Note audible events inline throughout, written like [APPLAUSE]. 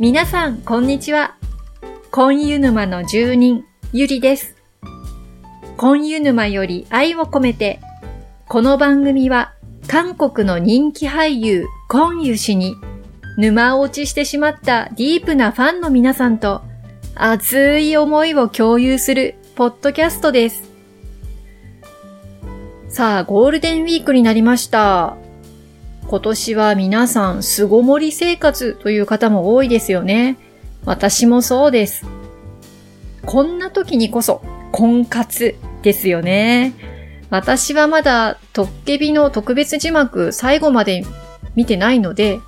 皆さん、こんにちは。コンユ沼の住人、ゆりです。コンユ沼より愛を込めて、この番組は、韓国の人気俳優、コンユ氏に、沼落ちしてしまったディープなファンの皆さんと、熱い思いを共有する、ポッドキャストです。さあ、ゴールデンウィークになりました。今年は皆さん、巣ごもり生活という方も多いですよね。私もそうです。こんな時にこそ、婚活ですよね。私はまだ、トッケビの特別字幕最後まで見てないので、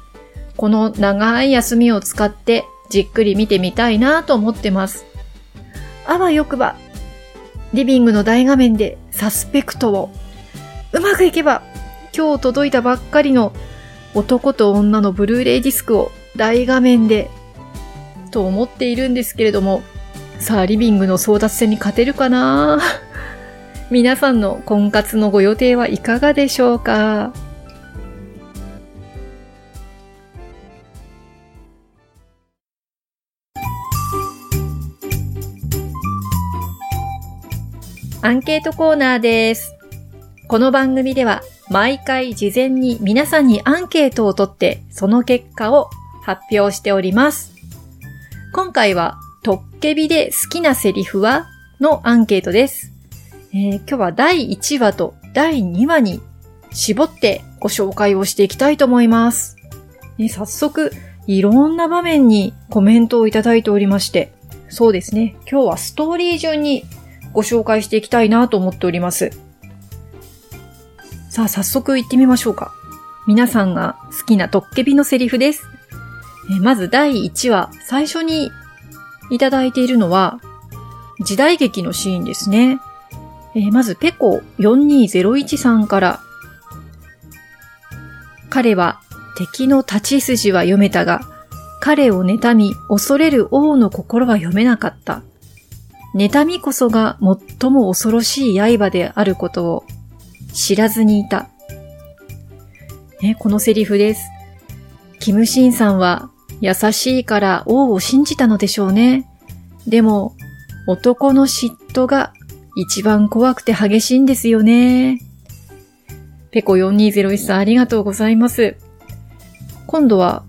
この長い休みを使ってじっくり見てみたいなと思ってます。あわよくば、リビングの大画面でサスペクトを、うまくいけば今日届いたばっかりの男と女のブルーレイディスクを大画面でと思っているんですけれどもさあリビングの争奪戦に勝てるかな？[LAUGHS] 皆さんの婚活のご予定はいかがでしょうか？アンケートコーナーです。この番組では毎回事前に皆さんにアンケートを取ってその結果を発表しております。今回はトッケビで好きなセリフはのアンケートです、えー今日は第1話と第2話に絞ってご紹介をしていきたいと思います。ね早速いろんな場面にコメントをいただいておりまして、そうですね、今日はストーリー順にご紹介していきたいなと思っております。さあ、早速行ってみましょうか。皆さんが好きなトッケビのセリフです。えまず第1話、最初にいただいているのは、時代劇のシーンですね。えまず、ペコ4201さんから、彼は敵の立ち筋は読めたが、彼を妬み、恐れる王の心は読めなかった。妬みこそが最も恐ろしい刃であることを知らずにいた。ね、このセリフです。キムシンさんは優しいから王を信じたのでしょうね。でも、男の嫉妬が一番怖くて激しいんですよね。ペコ4201さんありがとうございます。今度は、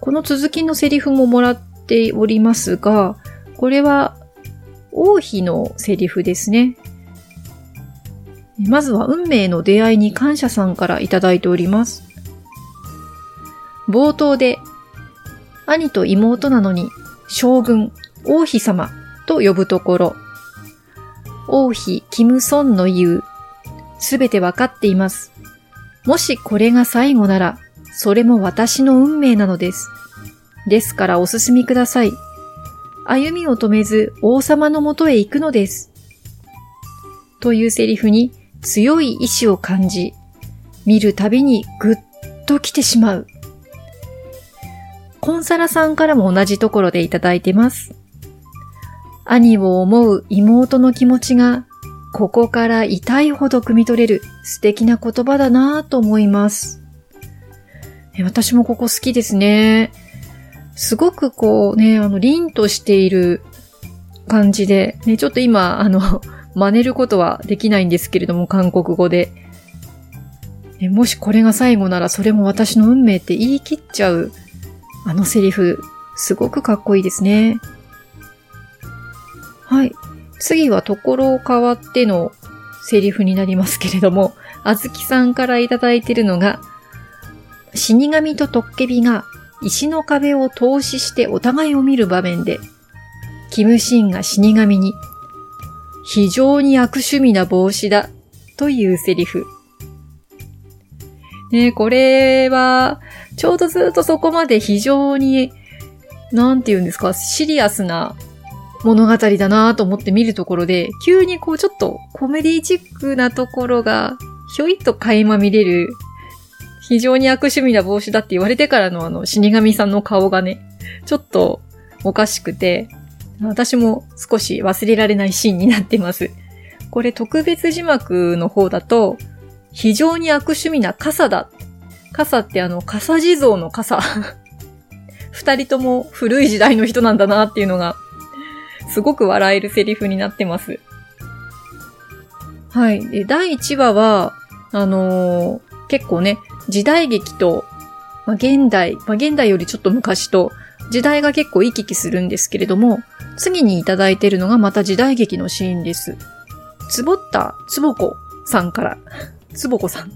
この続きのセリフももらっておりますが、これは王妃のセリフですね。まずは運命の出会いに感謝さんからいただいております。冒頭で、兄と妹なのに将軍、王妃様と呼ぶところ、王妃キムソンの言う、すべてわかっています。もしこれが最後なら、それも私の運命なのです。ですからお進みください。歩みを止めず王様のもとへ行くのです。というセリフに強い意志を感じ、見るたびにぐっと来てしまう。コンサラさんからも同じところでいただいてます。兄を思う妹の気持ちが、ここから痛いほど汲み取れる素敵な言葉だなぁと思います。私もここ好きですね。すごくこうね、あの、凛としている感じで、ね、ちょっと今、あの、真似ることはできないんですけれども、韓国語で。ねもしこれが最後ならそれも私の運命って言い切っちゃう、あのセリフ、すごくかっこいいですね。はい。次はところを変わってのセリフになりますけれども、あずきさんからいただいているのが、死神とトッケビが石の壁を投資してお互いを見る場面で、キムシンが死神に、非常に悪趣味な帽子だ、というセリフ。ねこれは、ちょうどずっとそこまで非常に、なんて言うんですか、シリアスな物語だなと思って見るところで、急にこうちょっとコメディチックなところが、ひょいっと垣間見れる、非常に悪趣味な帽子だって言われてからのあの死神さんの顔がね、ちょっとおかしくて、私も少し忘れられないシーンになってます。これ特別字幕の方だと、非常に悪趣味な傘だ。傘ってあの、傘地蔵の傘。[LAUGHS] 二人とも古い時代の人なんだなっていうのが、すごく笑えるセリフになってます。はい。で、第1話は、あのー、結構ね、時代劇と、まあ、現代、まあ、現代よりちょっと昔と、時代が結構行き来するんですけれども、次にいただいているのがまた時代劇のシーンです。つぼったつぼこさんから、つぼこさん。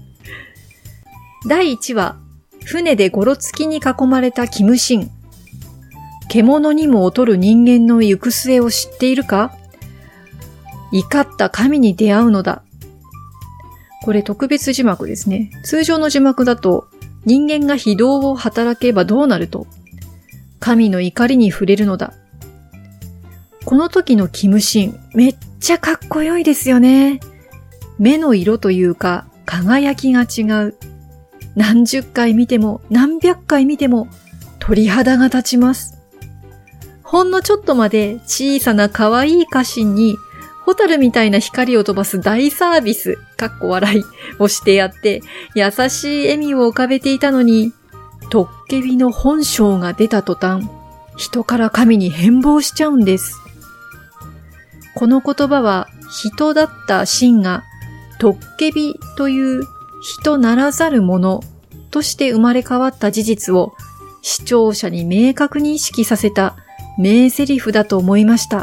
第1話、船でゴロつきに囲まれたキムシン。獣にも劣る人間の行く末を知っているか？怒った神に出会うのだ。これ特別字幕ですね。通常の字幕だと、人間が非道を働けばどうなると、神の怒りに触れるのだ。この時のキムシン、めっちゃかっこよいですよね。目の色というか、輝きが違う。何十回見ても、何百回見ても、鳥肌が立ちます。ほんのちょっとまで小さな可愛い歌詞にホタルみたいな光を飛ばす大サービス、かっこ笑いをしてやって、優しい笑みを浮かべていたのに、トッケビの本性が出た途端、人から神に変貌しちゃうんです。この言葉は人だった真が、トッケビという人ならざるものとして生まれ変わった事実を視聴者に明確に意識させた名台詞だと思いました。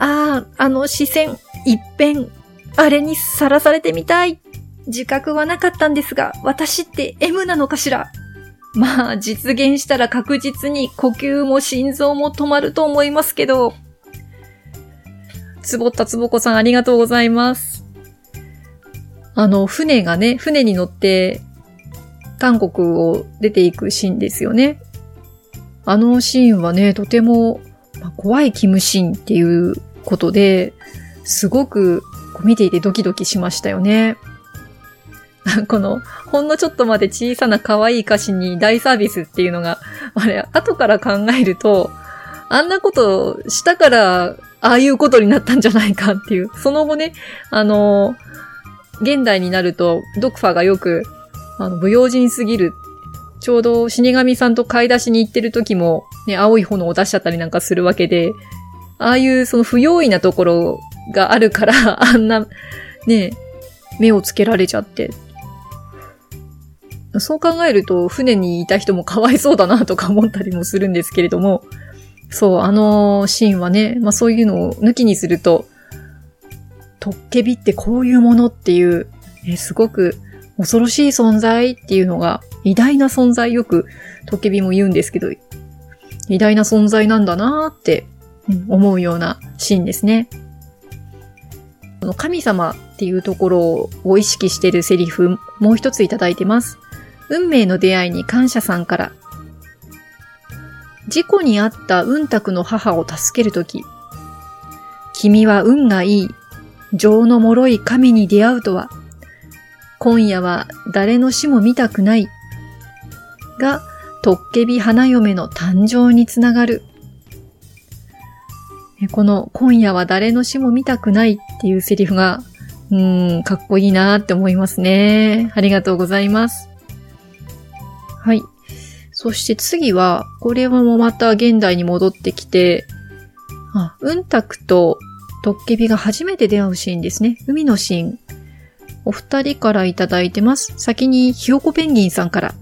ああ、あの視線、一変、あれにさらされてみたい。自覚はなかったんですが、私って M なのかしら？まあ、実現したら確実に呼吸も心臓も止まると思いますけど。つぼったつぼこさんありがとうございます。あの、船がね、船に乗って、韓国を出ていくシーンですよね。あのシーンはね、とても、ま、怖いキムシーンっていうことで、すごく見ていてドキドキしましたよね。[LAUGHS] この、ほんのちょっとまで小さな可愛い歌詞に大サービスっていうのが、あれ、後から考えると、あんなことしたから、ああいうことになったんじゃないかっていう。その後ね、あの、現代になると、ドクファがよく、あの、不用心すぎる。ちょうど死神さんと買い出しに行ってる時も、ね、青い炎を出しちゃったりなんかするわけで、ああいうその不用意なところがあるから、あんな、ね、目をつけられちゃって。そう考えると、船にいた人もかわいそうだなとか思ったりもするんですけれども、そう、あのシーンはね、まあそういうのを抜きにすると、トッケビってこういうものっていう、えすごく恐ろしい存在っていうのが、偉大な存在よくトッケビも言うんですけど、偉大な存在なんだなーって思うようなシーンですね。神様っていうところを意識しているセリフ、もう一ついただいてます。運命の出会いに感謝さんから。事故にあった運卓の母を助けるとき、君は運がいい、情の脆い神に出会うとは、今夜は誰の死も見たくない、が、トッケビ花嫁の誕生につながる。この今夜は誰の死も見たくないっていうセリフが、うん、かっこいいなって思いますね。ありがとうございます。はい。そして次は、これはもうまた現代に戻ってきて、あ、うんたくとトッケビが初めて出会うシーンですね。海のシーン。お二人からいただいてます。先にひよこペンギンさんから。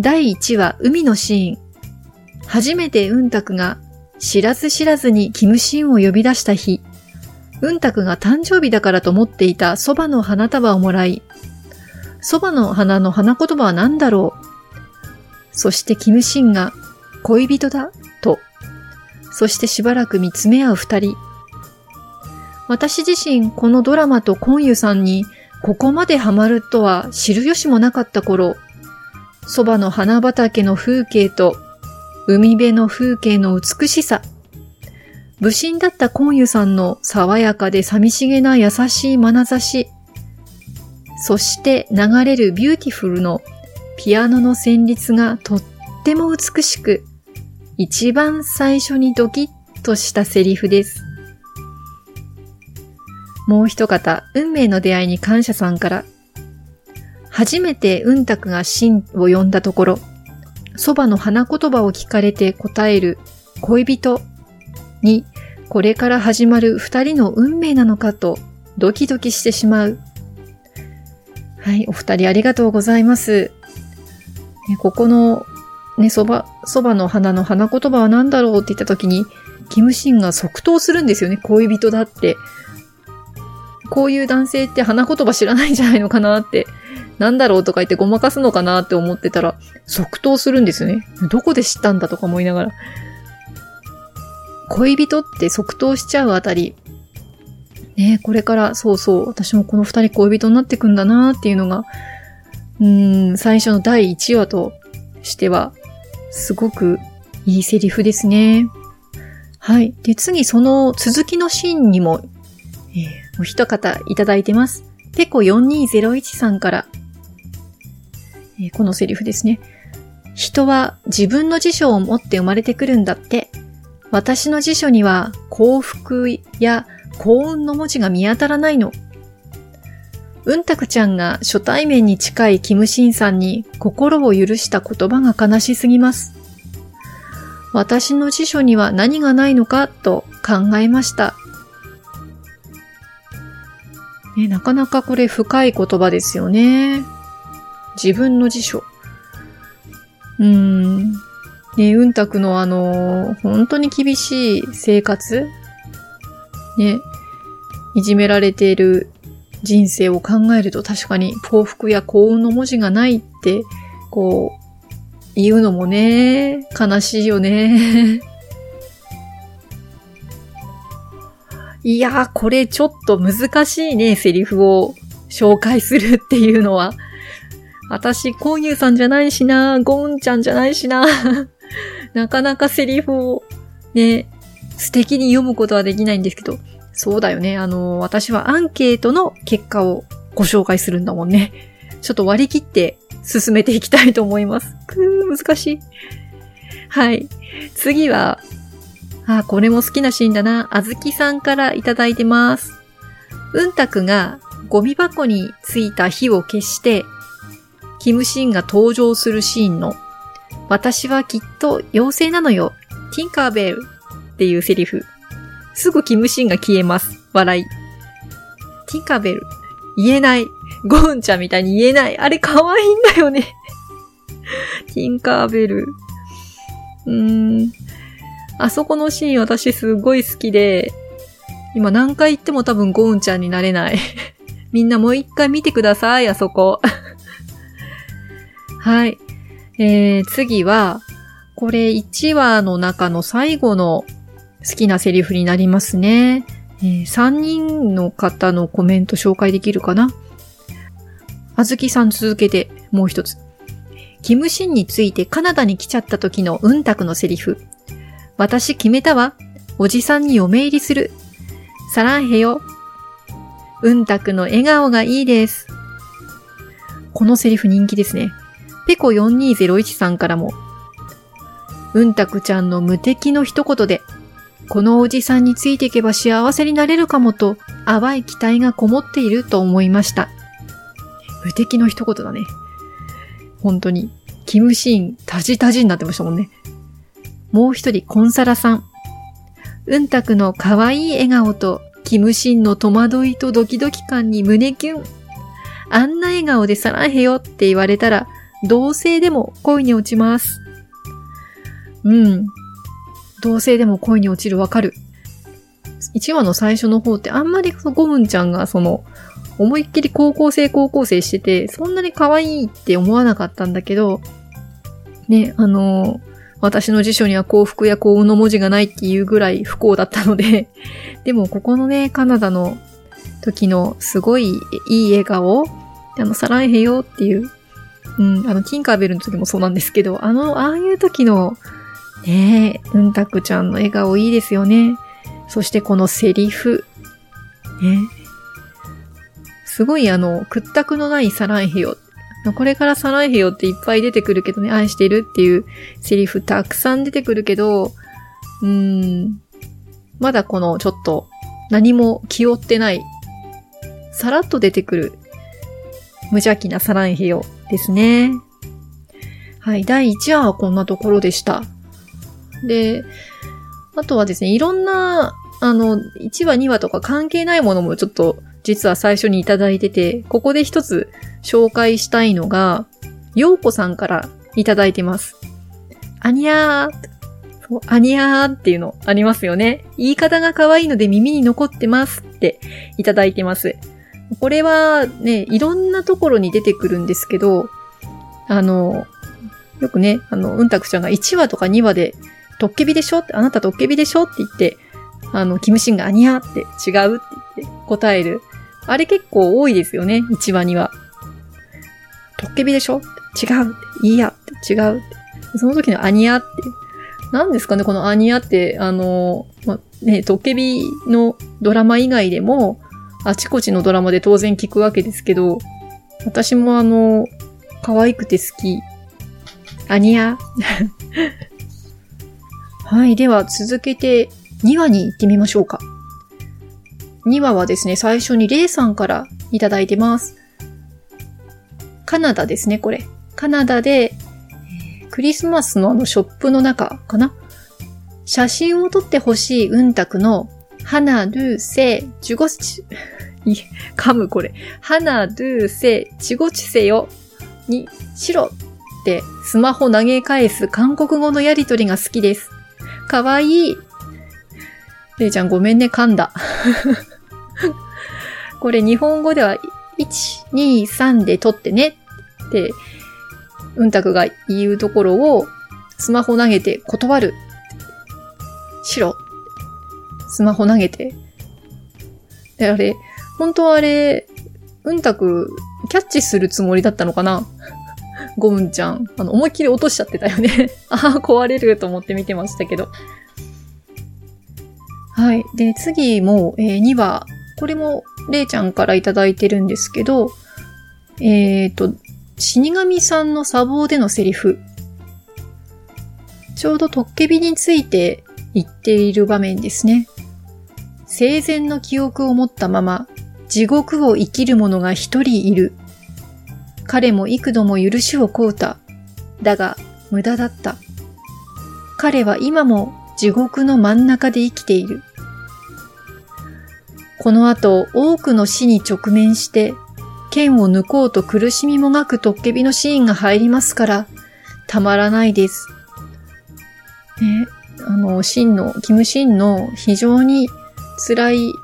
第1話、海のシーン。初めてうんたくが知らず知らずにキムシンを呼び出した日、うんたくが誕生日だからと思っていた蕎麦の花束をもらい、蕎麦の花の花言葉は何だろう？そしてキムシンが恋人だ？と、そしてしばらく見つめ合う二人。私自身このドラマとコンユさんにここまでハマるとは知る由もなかった頃、蕎麦の花畑の風景と海辺の風景の美しさ。武神だったコンユさんの爽やかで寂しげな優しい眼差し。そして流れる Beautiful のピアノの旋律がとっても美しく、一番最初にドキッとしたセリフです。もう一方、運命の出会いに感謝さんから、初めてうんたくがシンを呼んだところ、蕎麦の花言葉を聞かれて答える恋人に、これから始まる二人の運命なのかとドキドキしてしまう。はい、お二人ありがとうございます。ね、ここの、ね、蕎麦、蕎麦の花の花言葉は何だろうって言った時に、キムシンが即答するんですよね。恋人だって。こういう男性って花言葉知らないんじゃないのかなって、なんだろうとか言ってごまかすのかなって思ってたら、即答するんですよね。どこで知ったんだとか思いながら。恋人って即答しちゃうあたり、ねこれからそうそう、私もこの二人恋人になってくんだなっていうのが、うーん、最初の第1話としては、すごくいいセリフですね。はい。で、次、その続きのシーンにも、えー、お一方いただいてます。ペコ4201さんから、えー、このセリフですね。人は自分の辞書を持って生まれてくるんだって。私の辞書には幸福や幸運の文字が見当たらないの。うんたくちゃんが初対面に近いキムシンさんに心を許した言葉が悲しすぎます。私の辞書には何がないのかと考えました。ね、なかなかこれ深い言葉ですよね。自分の辞書。うん。ね、うんたくのあの、本当に厳しい生活ね、いじめられている人生を考えると確かに幸福や幸運の文字がないって、こう、言うのもね、悲しいよね。[LAUGHS] いやー、これちょっと難しいね、セリフを紹介するっていうのは。私、コンユーさんじゃないしな、ゴンちゃんじゃないしな。[LAUGHS] なかなかセリフをね、素敵に読むことはできないんですけど、そうだよね。あの、私はアンケートの結果をご紹介するんだもんね。ちょっと割り切って進めていきたいと思います。くー、難しい。はい。次は、あ、これも好きなシーンだな。あずきさんからいただいてます。うんたくがゴミ箱についた火を消して、キムシーンが登場するシーンの、私はきっと妖精なのよ。ティンカーベルっていうセリフ。すぐキムシンが消えます。笑い。ティカベル。言えない。ゴンちゃんみたいに言えない。あれ可愛いんだよねティンカーベル。うーん。あそこのシーン私すごい好きで、今何回言っても多分ゴーンちゃんになれない [LAUGHS] みんなもう一回見てください、あそこ [LAUGHS] はい。えー、次は、これ1話の中の最後の好きなセリフになりますね。えー、3人の方のコメント紹介できるかな？あずきさん続けてもう一つ。キムシンについてカナダに来ちゃった時のうんたくのセリフ。私決めたわ。おじさんに嫁入りする。サランヘよ。うんたくの笑顔がいいです。このセリフ人気ですね。ペコ4201さんからも。うんたくちゃんの無敵の一言で、このおじさんについていけば幸せになれるかもと淡い期待がこもっていると思いました。無敵の一言だね。本当に。キムシーン、タジタジになってましたもんね。もう一人、コンサラさん。うんたくの可愛い笑顔と、キムシンの戸惑いとドキドキ感に胸キュン。あんな笑顔でさらへよって言われたら、同性でも恋に落ちます。うん。同性でも恋に落ちるわかる。1話の最初の方ってあんまりゴムンちゃんがその、思いっきり高校生高校生してて、そんなに可愛いって思わなかったんだけど、ね、あの私の辞書には幸福や幸運の文字がないっていうぐらい不幸だったので [LAUGHS] でもここのね、カナダの時のすごいいい笑顔、あの、サランヘヨっていう、うん、あの、ティンカーベルの時もそうなんですけど、あの、ああいう時の、ねえ、うんたくちゃんの笑顔いいですよね。そしてこのセリフ。ね、すごいあの、屈託のないサランヘヨ。これからサランヘヨっていっぱい出てくるけどね、愛してるっていうセリフたくさん出てくるけど、うーん、まだこのちょっと何も気負ってない、さらっと出てくる無邪気なサランヘヨですね。はい、第1話はこんなところでした。で、あとはですね、いろんな、あの、1話2話とか関係ないものもちょっと実は最初にいただいてて、ここで一つ紹介したいのが、ようこさんからいただいてます。アニャーそう、アニャーっていうのありますよね。言い方が可愛いので耳に残ってますっていただいてます。これはね、いろんなところに出てくるんですけど、あの、よくね、あの、うんたくちゃんが1話とか2話で、トッケビでしょ？って、あなたトッケビでしょ？って言って、あの、キムシンがアニャって違うって言って答える。あれ結構多いですよね、1話には。トッケビでしょ？違うっていいやって違うってその時のアニアって。何ですかね、このアニアって、あの、ま、ね、トッケビのドラマ以外でも、あちこちのドラマで当然聞くわけですけど、私もあの、可愛くて好き。アニア。はい、では続けて2話に行ってみましょうか。2話はですね、最初にレイさんからいただいてます。カナダですね、これ。カナダで、クリスマスのあのショップの中かな？写真を撮ってほしい運卓の花ルーセジュゴチ、[LAUGHS] 噛むこれ。花ルーセチゴチセよにしろってスマホ投げ返す韓国語のやりとりが好きです。かわいい。れいちゃんごめんね、噛んだ。[LAUGHS] これ日本語では、1、2、3で撮ってねって、うんたくが言うところを、スマホ投げて断る。しろ。スマホ投げて。で、あれ、本当はあれ、うんたく、キャッチするつもりだったのかなゴムンちゃん。あの、思いっきり落としちゃってたよね [LAUGHS] ああ、壊れると思って見てましたけど。はい。で、次も、えー、2話。これも、れいちゃんからいただいてるんですけど、えっ、ー、と、死神さんの砂防でのセリフ。ちょうどトッケビについて言っている場面ですね。生前の記憶を持ったまま、地獄を生きる者が一人いる。彼も幾度も許しを請うた。だが、無駄だった。彼は今も地獄の真ん中で生きている。この後、多くの死に直面して、剣を抜こうと苦しみもがくトッケビのシーンが入りますから、たまらないです。ね、あの、シンの、キムシンの非常に辛い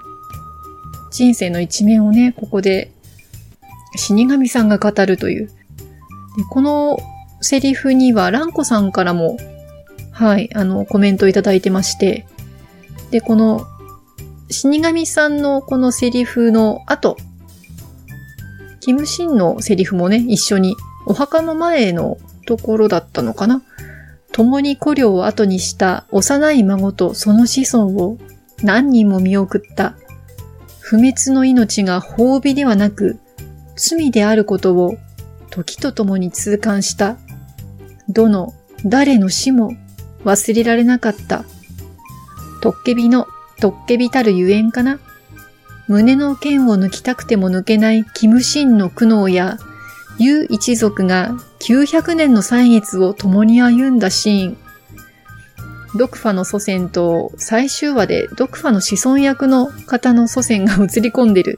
人生の一面をね、ここで死神さんが語るという。でこのセリフには、ランコさんからも、はい、あの、コメントいただいてまして、で、この死神さんのこのセリフの後、キムシンのセリフもね、一緒にお墓の前のところだったのかな共に古領を後にした幼い孫とその子孫を何人も見送った。不滅の命が褒美ではなく罪であることを時とともに痛感した。どの誰の死も忘れられなかった。トッケビのとっけびたるゆえんかな胸の剣を抜きたくても抜けないキムシンの苦悩や、ユ一族が900年の歳月を共に歩んだシーン。ドクファの祖先と最終話でドクファの子孫役の方の祖先が映り込んでる。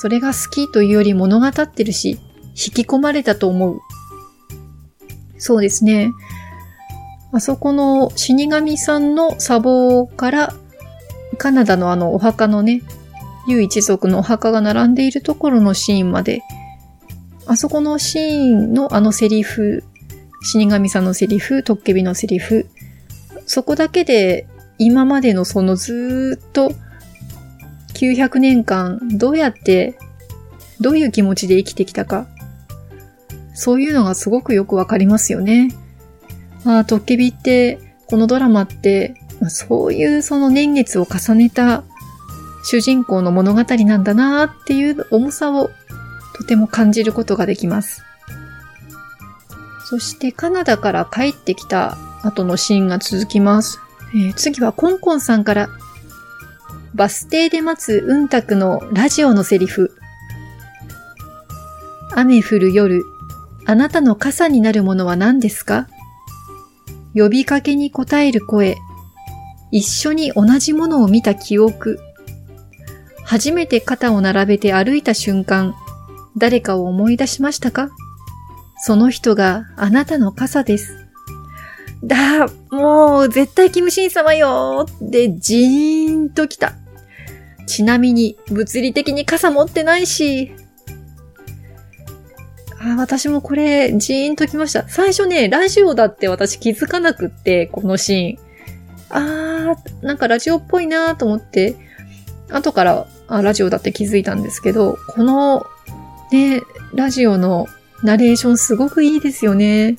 それが好きというより物語ってるし、引き込まれたと思う。そうですね。あそこの死神さんの砂防からカナダのあのお墓のね、ユ一族のお墓が並んでいるところのシーンまで、あそこのシーンのあのセリフ、死神さんのセリフ、トッケビのセリフ、そこだけで今までのそのずーっと900年間どうやってどういう気持ちで生きてきたか。そういうのがすごくよくわかりますよね。ああ、トッケビって、このドラマってまあ、そういうその年月を重ねた主人公の物語なんだなっていう重さをとても感じることができます。そしてカナダから帰ってきた後のシーンが続きます。えー、次はコンコンさんからバス停で待つうんたくのラジオのセリフ。雨降る夜、あなたの傘になるものは何ですか？呼びかけに応える声、一緒に同じものを見た記憶、初めて肩を並べて歩いた瞬間、誰かを思い出しましたか？その人があなたの傘です。だ、もう絶対キムシン様よってジーンと来た。ちなみに物理的に傘持ってないし、あ私もこれ、ジーンときました。最初ね、ラジオだって私気づかなくって、このシーン。あー、なんかラジオっぽいなーと思って、後からあラジオだって気づいたんですけど、この、ね、ラジオのナレーションすごくいいですよね。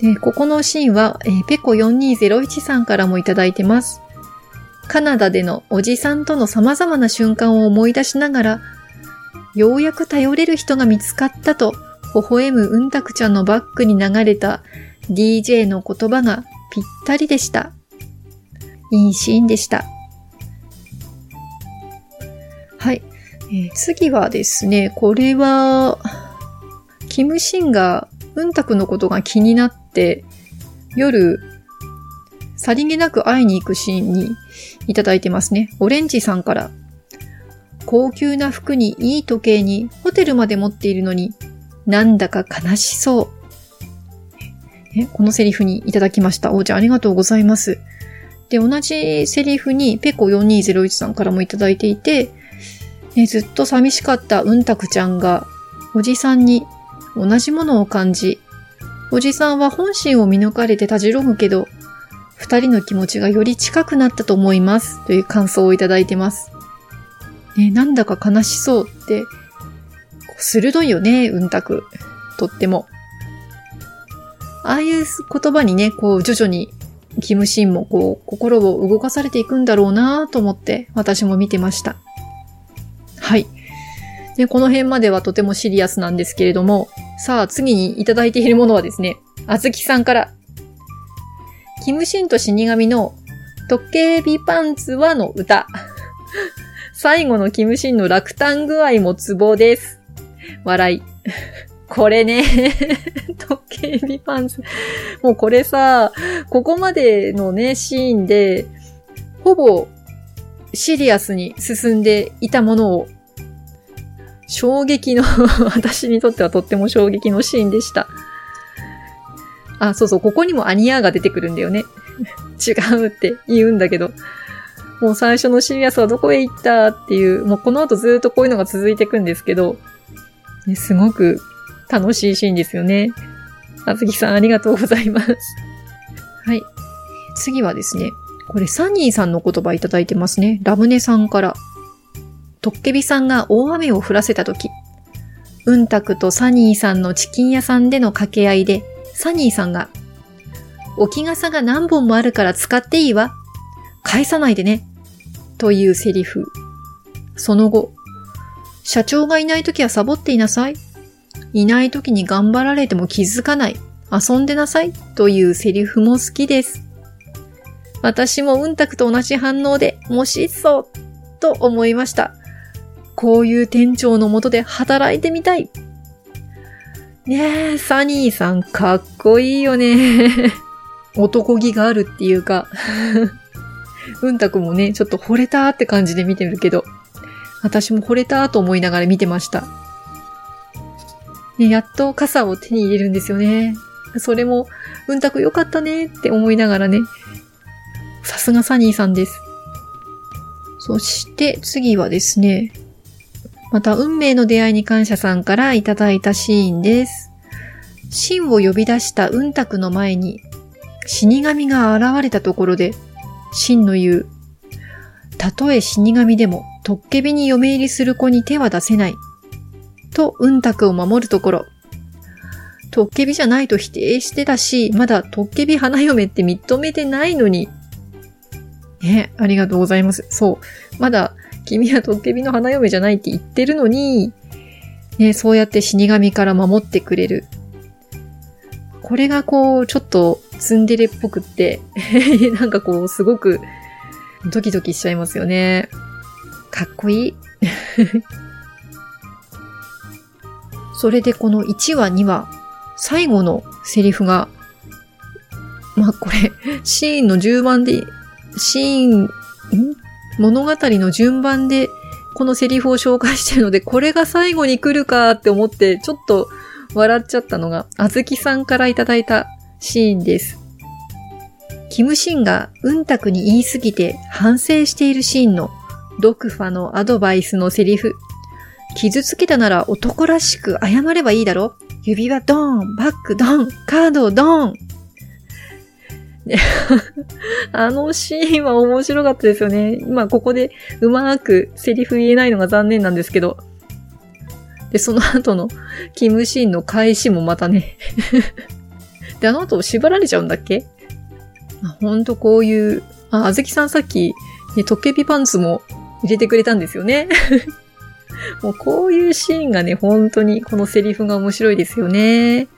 で、ここのシーンは、えー、ペコ4201さんからもいただいてます。カナダでのおじさんとの様々な瞬間を思い出しながら、ようやく頼れる人が見つかったと、微笑むうんたくちゃんのバックに流れた DJ の言葉がぴったりでした。いいシーンでした。はい。えー、次はですね、これは、キムシンがうんたくのことが気になって、夜、さりげなく会いに行くシーンにいただいてますね。オレンジさんから高級な服にいい時計にホテルまで持っているのに、なんだか悲しそう。えこのセリフにいただきました。おーちゃんありがとうございます。で、同じセリフにペコ4201さんからもいただいていて、ね、ずっと寂しかったうんたくちゃんが、おじさんに同じものを感じ、おじさんは本心を見抜かれてたじろぐけど、二人の気持ちがより近くなったと思います。という感想をいただいてます。ね、なんだか悲しそうって、鋭いよね、うんたく。とっても。ああいう言葉にね、こう、徐々に、キムシンもこう、心を動かされていくんだろうなと思って、私も見てました。はい。で、この辺まではとてもシリアスなんですけれども、さあ、次にいただいているものはですね、あずきさんから、キムシンと死神の、トッケービパンツはの歌。[LAUGHS] 最後のキムシンの落胆具合もツボです。笑い。[LAUGHS] これね、[LAUGHS] 時計ビパンツ。もうこれさ、ここまでのね、シーンで、ほぼシリアスに進んでいたものを、衝撃の私にとってはとっても衝撃のシーンでした。あ、そうそう、ここにもアニヤーが出てくるんだよね。[LAUGHS] 違うって言うんだけど。もう最初のシリアスはどこへ行ったっていう、もうこの後ずっとこういうのが続いていくんですけど、ね、すごく楽しいシーンですよね。あずきさんありがとうございます。はい。次はですね、これサニーさんの言葉いただいてますね。ラムネさんから。トッケビさんが大雨を降らせた時、うんたくとサニーさんのチキン屋さんでの掛け合いで、サニーさんが、置き傘が何本もあるから使っていいわ。返さないでね。というセリフ。その後、社長がいない時はサボっていなさい。いない時に頑張られても気づかない。遊んでなさい。というセリフも好きです。私もうんたくと同じ反応で、もしそう、と思いました。こういう店長のもとで働いてみたい。ねえ、サニーさんかっこいいよね。[LAUGHS] 男気があるっていうか [LAUGHS] うんたくもね、ちょっと惚れたって感じで見てるけど、私も惚れたと思いながら見てました。ね、やっと傘を手に入れるんですよね。それも、うんたくよかったねって思いながらね。さすがサニーさんです。そして次はですね、また運命の出会いに感謝さんからいただいたシーンです。真を呼び出したうんたくの前に死神が現れたところで真の言う。たとえ死神でも、トッケビに嫁入りする子に手は出せない。と、うんたくを守るところ。トッケビじゃないと否定してたし、まだトッケビ花嫁って認めてないのに。ね、ありがとうございます。そう。まだ、君はトッケビの花嫁じゃないって言ってるのに、ね、そうやって死神から守ってくれる。これがこう、ちょっとツンデレっぽくって、[LAUGHS] なんかこう、すごくドキドキしちゃいますよね。かっこいい。[LAUGHS] それでこの1話2話、最後のセリフが、まあこれ、シーンの順番で、シーン、ん？物語の順番でこのセリフを紹介してるので、これが最後に来るかって思って、ちょっと笑っちゃったのが、あずきさんからいただいたシーンです。キムシンがうんたくに言いすぎて反省しているシーンのドクファのアドバイスのセリフ。傷つけたなら男らしく謝ればいいだろ指輪ドーン、バッグドーン、カードドーン。[LAUGHS] あのシーンは面白かったですよね。今ここでうまくセリフ言えないのが残念なんですけど。で、その後のキムシーンの返しもまたね [LAUGHS] で、あの後縛られちゃうんだっけ？ほんとこういう、あ、あずきさんさっき、ね、トッケビパンツも入れてくれたんですよね。[LAUGHS] もうこういうシーンがね、本当にこのセリフが面白いですよね。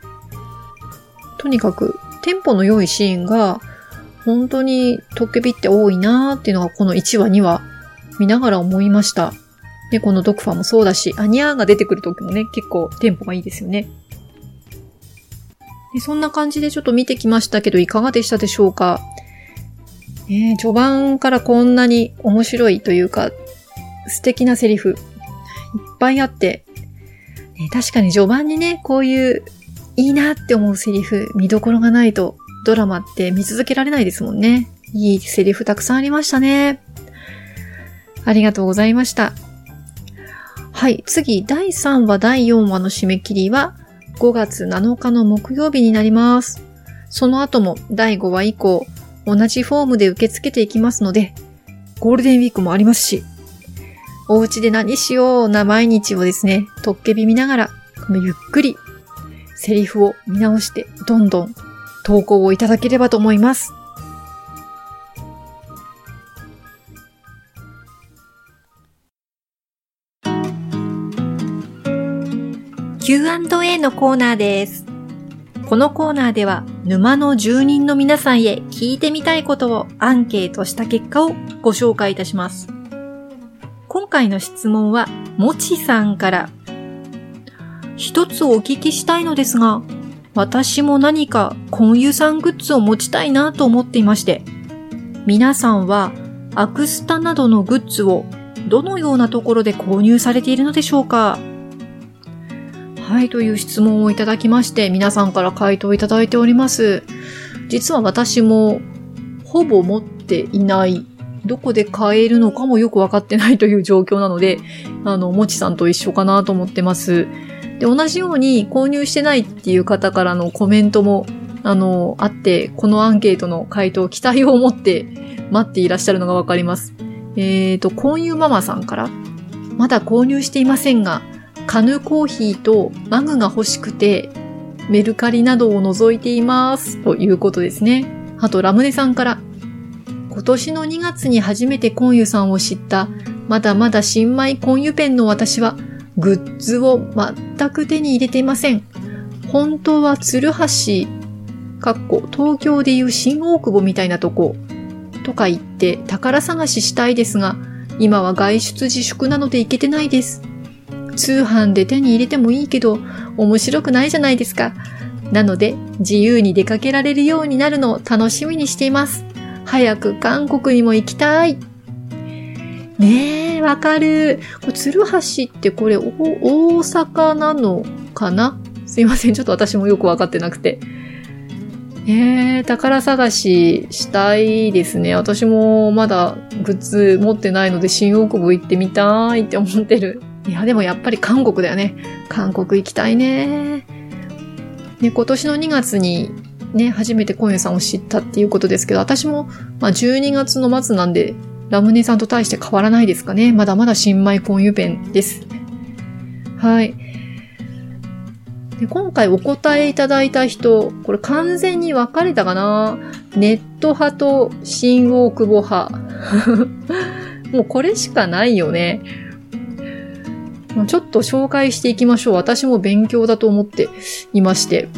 とにかく、テンポの良いシーンが、本当にトッケビって多いなーっていうのがこの1話2話見ながら思いました。で、このドクファもそうだし、アニャーが出てくる時もね、結構テンポがいいですよね。でそんな感じでちょっと見てきましたけど、いかがでしたでしょうか？えー、序盤からこんなに面白いというか、素敵なセリフ、いっぱいあって、ね、確かに序盤にね、こういういいなって思うセリフ、見どころがないとドラマって見続けられないですもんね。いいセリフたくさんありましたね。ありがとうございました。はい、次、第3話、第4話の締め切りは5月7日の木曜日になります。その後も第5話以降、同じフォームで受け付けていきますので、ゴールデンウィークもありますし、お家で何しような毎日をですね、とっけび見ながら、ゆっくりセリフを見直して、どんどん投稿をいただければと思います。Q&A のコーナーです。このコーナーでは沼の住人の皆さんへ聞いてみたいことをアンケートした結果をご紹介いたします。今回の質問は、もちさんから。一つお聞きしたいのですが、私も何かコンユさんグッズを持ちたいなと思っていまして、皆さんはアクスタなどのグッズをどのようなところで購入されているのでしょうか？はい、という質問をいただきまして、皆さんから回答いただいております。実は私も、ほぼ持っていない、どこで買えるのかもよくわかってないという状況なので、あの、もちさんと一緒かなと思ってます。で、同じように購入してないっていう方からのコメントも、あの、あって、このアンケートの回答、期待を持って待っていらっしゃるのがわかります。えっ、ー、と、購入ママさんから、まだ購入していませんが、カヌコーヒーとマグが欲しくて、メルカリなどを覗いています。ということですね。あと、ラムネさんから。今年の2月に初めてコンユさんを知った、まだまだ新米コンユペンの私は、グッズを全く手に入れていません。本当は鶴橋、かっこ東京でいう新大久保みたいなとこ、とか言って宝探ししたいですが、今は外出自粛なので行けてないです。通販で手に入れてもいいけど、面白くないじゃないですか。なので、自由に出かけられるようになるのを楽しみにしています。早く韓国にも行きたい。ねえ、わかる。これ、鶴橋ってこれ、大阪なのかな？すいません。ちょっと私もよくわかってなくて。えー、宝探ししたいですね。私もまだグッズ持ってないので新大久保行ってみたいって思ってる。いや、でもやっぱり韓国だよね。韓国行きたいね。ね、今年の2月にね、初めてコンさんを知ったっていうことですけど、私も、まあ、12月の末なんで、ラムネさんと対して変わらないですかね。まだまだ新米コンユペンです。はい。で今回お答えいただいた人、これ完全に分かれたかなネット派と新大久保派。[LAUGHS] もうこれしかないよね。ちょっと紹介していきましょう。私も勉強だと思っていまして。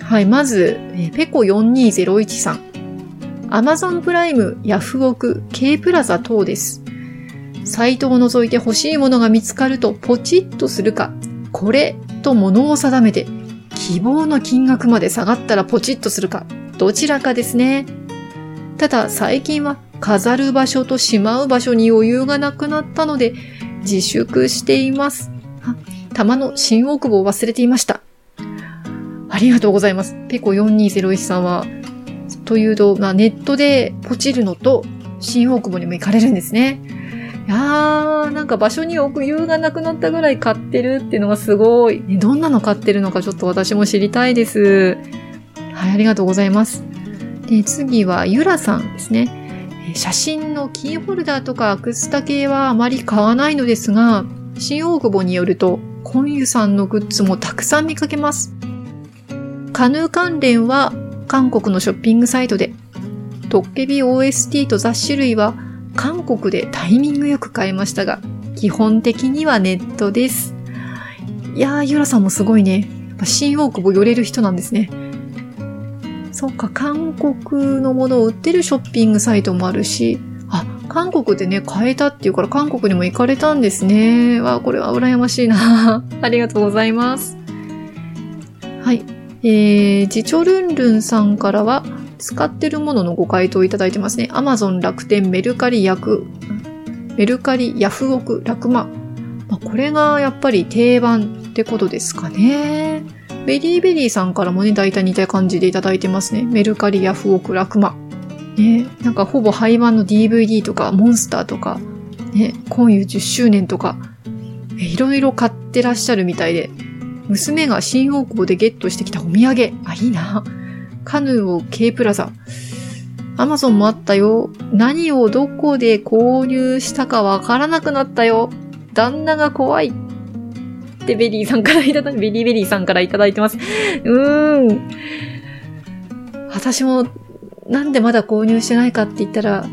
はい、まず、ペコ4201さん。Amazon プライム、ヤフオク、K プラザ等です。サイトを覗いて欲しいものが見つかるとポチッとするか、これと物を定めて、希望の金額まで下がったらポチッとするか、どちらかですね。ただ最近は飾る場所としまう場所に余裕がなくなったので自粛しています。玉の新大久保を忘れていました。ありがとうございます。ペコ4201さんは、というと、まあ、ネットでポチるのと新大久保にも行かれるんですね。いやー、なんか場所に置く余裕がなくなったぐらい買ってるっていうのがすごい。どんなの買ってるのかちょっと私も知りたいです。はい、ありがとうございます。で、次はゆらさんですね。写真のキーホルダーとかアクスタ系はあまり買わないのですが、新大久保によると、コンユさんのグッズもたくさん見かけます。カヌー関連は韓国のショッピングサイトで、トッケビ OST と雑種類は韓国でタイミングよく買えましたが、基本的にはネットです。いやー、ゆらさんもすごいね。やっぱ新大久保寄れる人なんですね。そっか、韓国のものを売ってるショッピングサイトもあるし、あ、韓国でね、買えたっていうから韓国にも行かれたんですね。わ、これは羨ましいな。[LAUGHS] ありがとうございます。えー、ジチョルンルンさんからは、使ってるもののご回答いただいてますね。アマゾン、楽天、メルカリ、ヤク、メルカリ、ヤフオク、ラクマ。まあ、これがやっぱり定番ってことですかね。ベリーベリーさんからもね、大体似た感じでいただいてますね。メルカリ、ヤフオク、ラクマ。ね、なんかほぼ廃盤の DVD とか、モンスターとか、ね、今夜10周年とか、いろいろ買ってらっしゃるみたいで、娘が新大久保でゲットしてきたお土産。あ、いいな。カヌーを K プラザ。アマゾンもあったよ。何をどこで購入したかわからなくなったよ。旦那が怖い。ってベリーさんからいただ、ベリーベリーさんからいただいてます。うーん。私も、なんでまだ購入してないかって言ったら、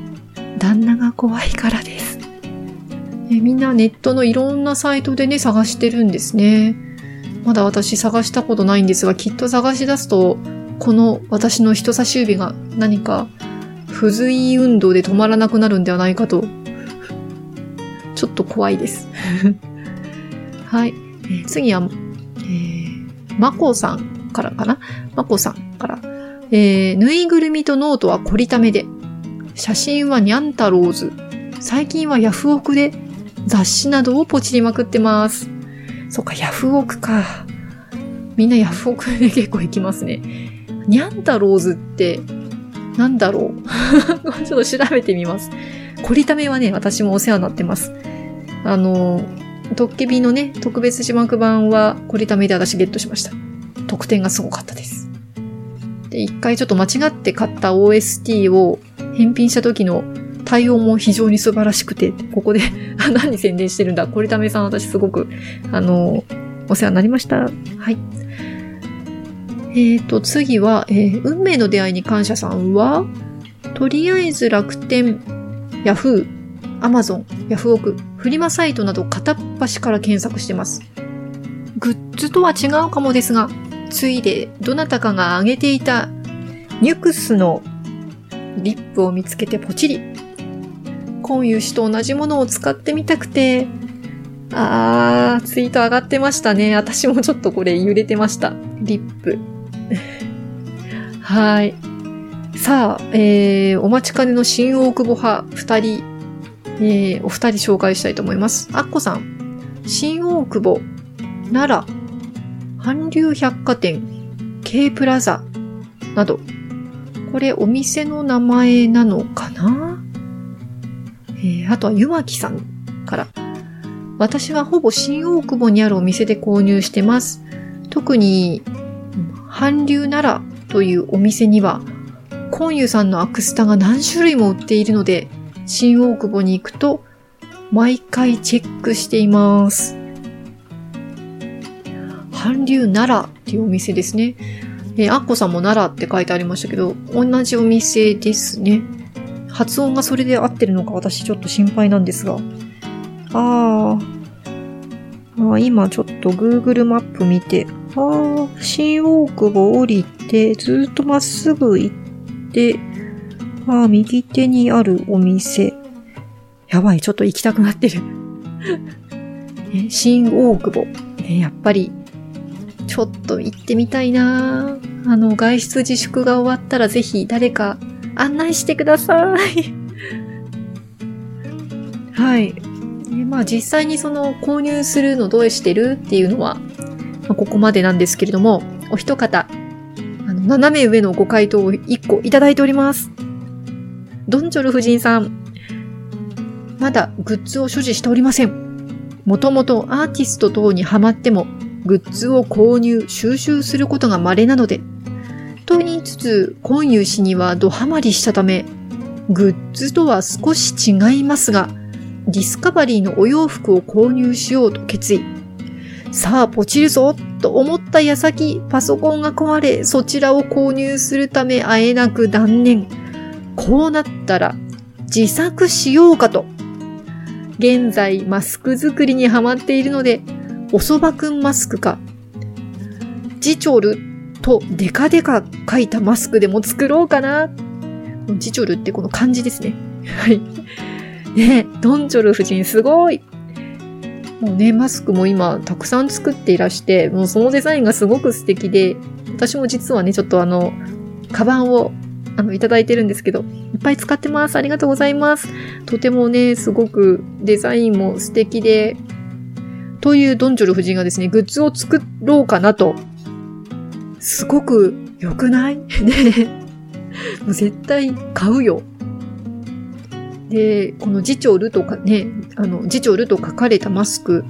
旦那が怖いからです。えみんなネットのいろんなサイトでね、探してるんですね。まだ私探したことないんですが、きっと探し出すと、この私の人差し指が何か不随運動で止まらなくなるんではないかと、[LAUGHS] ちょっと怖いです。[LAUGHS] はい。次は、えー、まこさんからかな？まこさんから。えー、ぬいぐるみとノートはコリタメで、写真はにゃんたろうず、最近はヤフオクで雑誌などをポチりまくってます。そっか、ヤフオクか。みんなヤフオクで結構行きますね。にゃんたろうずって、なんだろう [LAUGHS] ちょっと調べてみます。コリタメはね、私もお世話になってます。あの、トッケビのね、特別字幕版は、コリタメで私ゲットしました。得点がすごかったです。で、一回ちょっと間違って買った OST を返品した時の対応も非常に素晴らしくて、ここで何宣伝してるんだ。これためさん私すごく、あの、お世話になりました。はい。えっ、ー、と、次は、えー、運命の出会いに感謝さんは、とりあえず楽天、ヤフー、アマゾン、ヤフオク、フリマサイトなど片っ端から検索してます。グッズとは違うかもですが、ついでどなたかが挙げていたニュクスのリップを見つけてポチリ。今湯氏と同じものを使ってみたくて、あー、ツイート上がってましたね。私もちょっとこれ揺れてました。リップ。[LAUGHS] はい。さあ、えー、お待ちかねの新大久保派二人えー、お二人紹介したいと思います。アッコさん、新大久保、奈良、韓流百貨店、K プラザなど、これお店の名前なのかな？えー、あとはゆまきさんから。私はほぼ新大久保にあるお店で購入してます。特に、韓流奈良というお店には、コンユさんのアクスタが何種類も売っているので、新大久保に行くと、毎回チェックしています。韓流奈良っていうお店ですね。えー、アッコさんも奈良って書いてありましたけど、同じお店ですね。発音がそれで合ってるのか私ちょっと心配なんですが。ああ。今ちょっと Google マップ見て、ああ、新大久保降りて、ずっとまっすぐ行って、ああ、右手にあるお店。やばい、ちょっと行きたくなってる。新大久保。ね、やっぱり、ちょっと行ってみたいなあの、外出自粛が終わったらぜひ誰か案内してください。[LAUGHS] はい。まあ実際にその購入するのどうしてるっていうのは、まあ、ここまでなんですけれども、お一方、あの、斜め上のご回答を1個いただいております。ドンジョル夫人さん。まだグッズを所持しておりません。もともとアーティスト等にハマっても、グッズを購入、収集することが稀なので、つつ、今遊氏にはドハマりしたため、グッズとは少し違いますが、ディスカバリーのお洋服を購入しようと決意。さあ、ポチるぞと思った矢先、パソコンが壊れ、そちらを購入するため会えなく断念。こうなったら、自作しようかと。現在、マスク作りにハマっているので、おそばくんマスクか、ジチョルとデカデカ書いたマスクでも作ろうかな。ジチョルってこの漢字ですね。はい。ねドンチョル夫人すごいもうね、マスクも今たくさん作っていらして、もうそのデザインがすごく素敵で、私も実はね、ちょっとあの、カバンをあの、いただいてるんですけど、いっぱい使ってます。ありがとうございます。とてもね、すごくデザインも素敵で、というドンジョル夫人がですね、グッズを作ろうかなと。すごく良くない？[LAUGHS] ねもう絶対買うよ。で、このジチョルとかね、あの、ジチョルと書かれたマスク、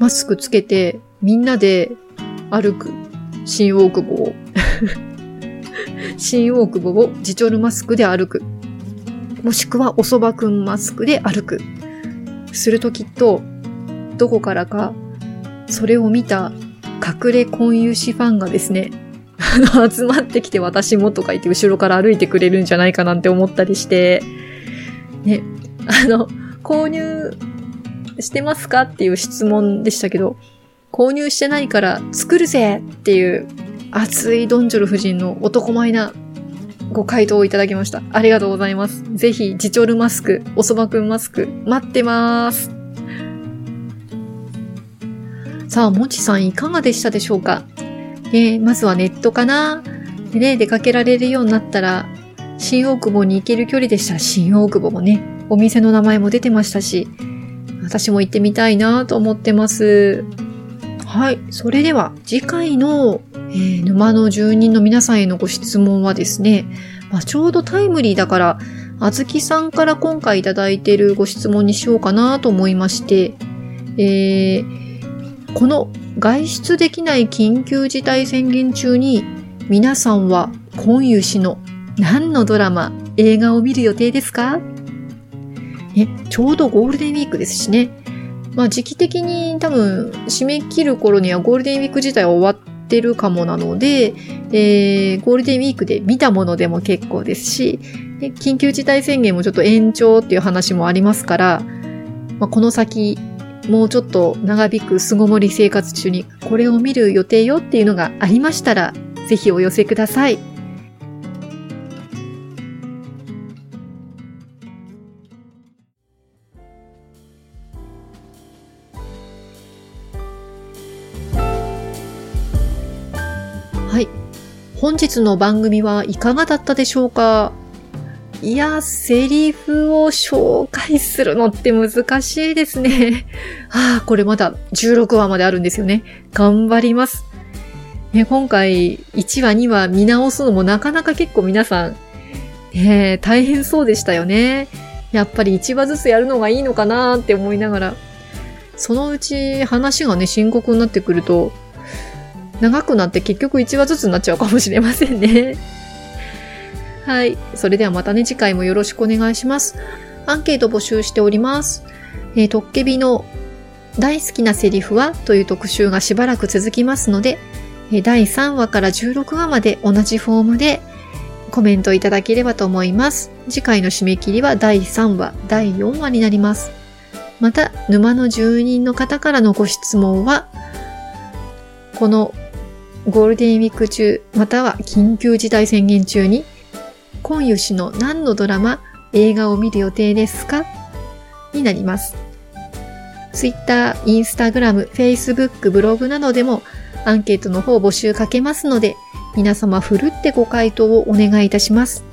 マスクつけて、みんなで歩く新大久保を [LAUGHS] 新大久保をジチョルマスクで歩く。もしくはおそばくんマスクで歩く。するときっと、どこからか、それを見た隠れ婚友士ファンがですね、あの、集まってきて私もとか言って後ろから歩いてくれるんじゃないかなんて思ったりして、ね、あの、購入してますかっていう質問でしたけど、購入してないから作るぜっていう熱いドンジョル夫人の男前なご回答をいただきました。ありがとうございます。ぜひ、ジチョルマスク、おそばくんマスク、待ってまーす。さあ、もちさんいかがでしたでしょうか？え、まずはネットかな？でね、出かけられるようになったら、新大久保に行ける距離でした新大久保もね、お店の名前も出てましたし、私も行ってみたいなと思ってます。はい。それでは次回の、えー、沼の住人の皆さんへのご質問はですね、まあ、ちょうどタイムリーだから、あずきさんから今回いただいているご質問にしようかなと思いまして、えー、この外出できない緊急事態宣言中に皆さんは今湯氏の何のドラマ、映画を見る予定ですか？え、ちょうどゴールデンウィークですしね。まあ時期的に多分締め切る頃にはゴールデンウィーク自体は終わってるかもなので、えー、ゴールデンウィークで見たものでも結構ですし、緊急事態宣言もちょっと延長っていう話もありますから、まあ、この先もうちょっと長引く巣ごもり生活中にこれを見る予定よっていうのがありましたら、ぜひお寄せください。本日の番組はいかがだったでしょうか？いや、セリフを紹介するのって難しいですね。は [LAUGHS] あ、これまだ16話まであるんですよね。頑張ります。ね、今回1話2話見直すのもなかなか結構皆さん、ね、大変そうでしたよね。やっぱり1話ずつやるのがいいのかなって思いながら、そのうち話がね、深刻になってくると、長くなって結局1話ずつになっちゃうかもしれませんね。はい。それではまたね、次回もよろしくお願いします。アンケート募集しております。えー、トッケビの大好きなセリフはという特集がしばらく続きますので、え、第3話から16話まで同じフォームでコメントいただければと思います。次回の締め切りは第3話、第4話になります。また、沼の住人の方からのご質問は、このゴールデンウィーク中、または緊急事態宣言中に、今湯氏の何のドラマ、映画を見る予定ですか？になります。Twitter、Instagram、Facebook、ブログなどでもアンケートの方募集かけますので、皆様ふるってご回答をお願いいたします。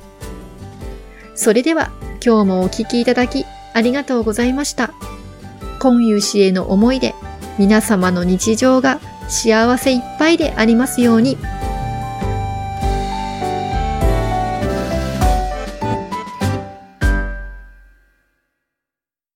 それでは、今日もお聴きいただきありがとうございました。今夕氏への思いで、皆様の日常が幸せいっぱいでありますように。